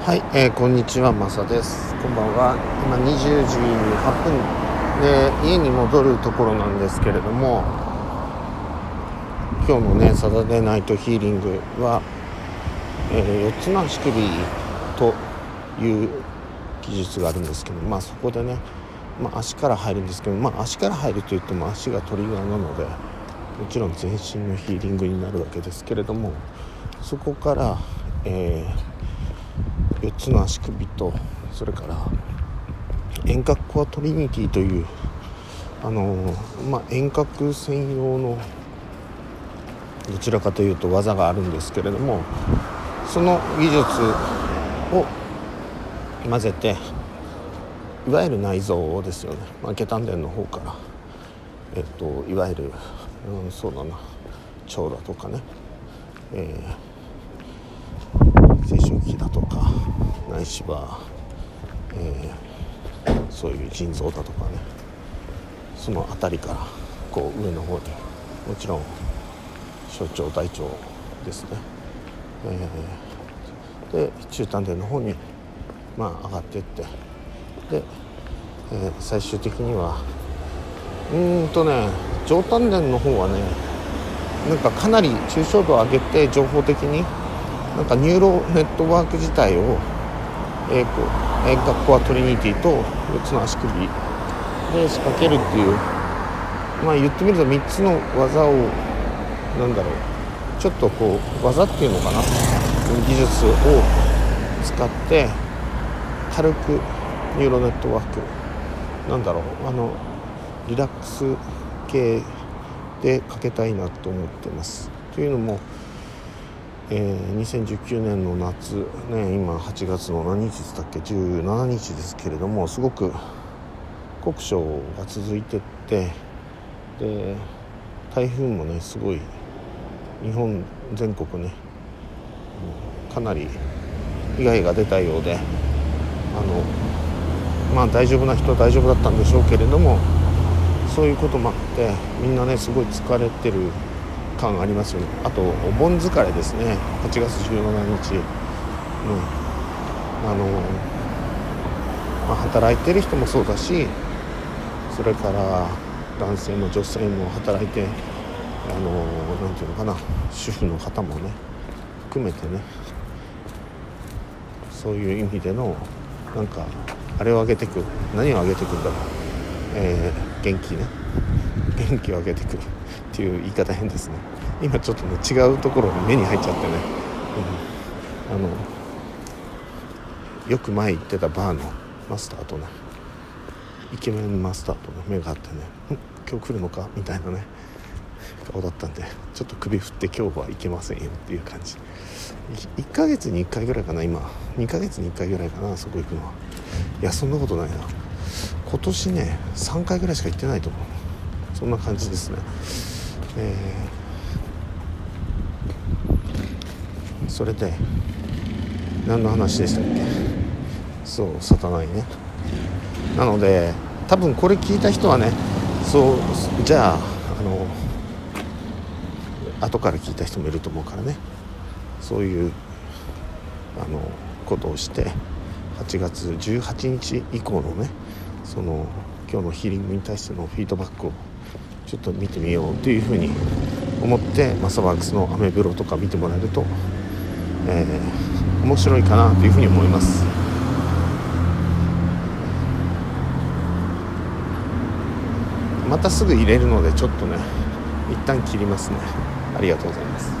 はい、えー、こんにちは、まさです。こんばんは。今20時8分で家に戻るところなんですけれども、今日のね、サタデーナイトヒーリングは、えー、4つの足首という技術があるんですけど、まあそこでね、まあ、足から入るんですけど、まあ足から入るといっても足がトリガーなので、もちろん全身のヒーリングになるわけですけれども、そこから、えー4つの足首とそれから遠隔コアトリニティというあのまあ、遠隔専用のどちらかというと技があるんですけれどもその技術を混ぜていわゆる内臓ですよね、まあ、下丹田の方から、えっと、いわゆる、うん、そうだな腸だとかね、えー青春期だとかないしは、えー、そういう腎臓だとかね。その辺りからこう上の方にもちろん小腸大腸ですね、えー、で中丹田の方にまあ上がっていって。で、えー、最終的にはうんとね上丹田の方はねなんかかなり抽象度を上げて情報的になんかニューロンネットワーク自体を、えー、こう遠隔コアトリニティと4つの足首で仕掛けるっていうまあ言ってみると3つの技をなんだろうちょっとこう技っていうのかな技術を使って軽くニューロネットワークなんだろうあのリラックス系でかけたいなと思ってます。というのもえー、2019年の夏、ね、今8月の何日でしたっけ17日ですけれどもすごく酷暑が続いてってで台風もねすごい日本全国ねかなり被害が出たようであのまあ大丈夫な人は大丈夫だったんでしょうけれどもそういうこともあってみんなねすごい疲れてる感ありますよね。あとお盆疲れですね。8月17日、うん、あの、まあ、働いてる人もそうだしそれから男性も女性も働いてあの何て言うのかな。主婦の方もね含めてね。そういう意味でのなんかあれを上げてく何を上げてくんだろう、えー、元気ね。元気を上げてくるっていう言い方変ですね。今ちょっとね違うところに目に入っちゃってね、うん、あのよく前行ってたバーのマスターとねイケメンマスターとね目が合ってね「今日来るのか?」みたいなね顔だったんでちょっと首振って今日は行けませんよっていう感じ。1ヶ月に1回ぐらいかな今。2ヶ月に1回ぐらいかなそこ行くのは。いやそんなことないな。今年ね3回ぐらいしか行ってないと思う。そんな感じですね。えー、それで何の話でしたっけ？そうサタナイね。なので多分これ聞いた人はねそうじゃああの後から聞いた人もいると思うからね。そういうあのことをして8月18日以降のねその今日のヒーリングに対してのフィードバックをちょっと見てみようというふうに思ってマサワークスのアメブロとか見てもらえると、えー、面白いかなというふうに思います。またすぐ入れるのでちょっとね一旦切りますね。ありがとうございます。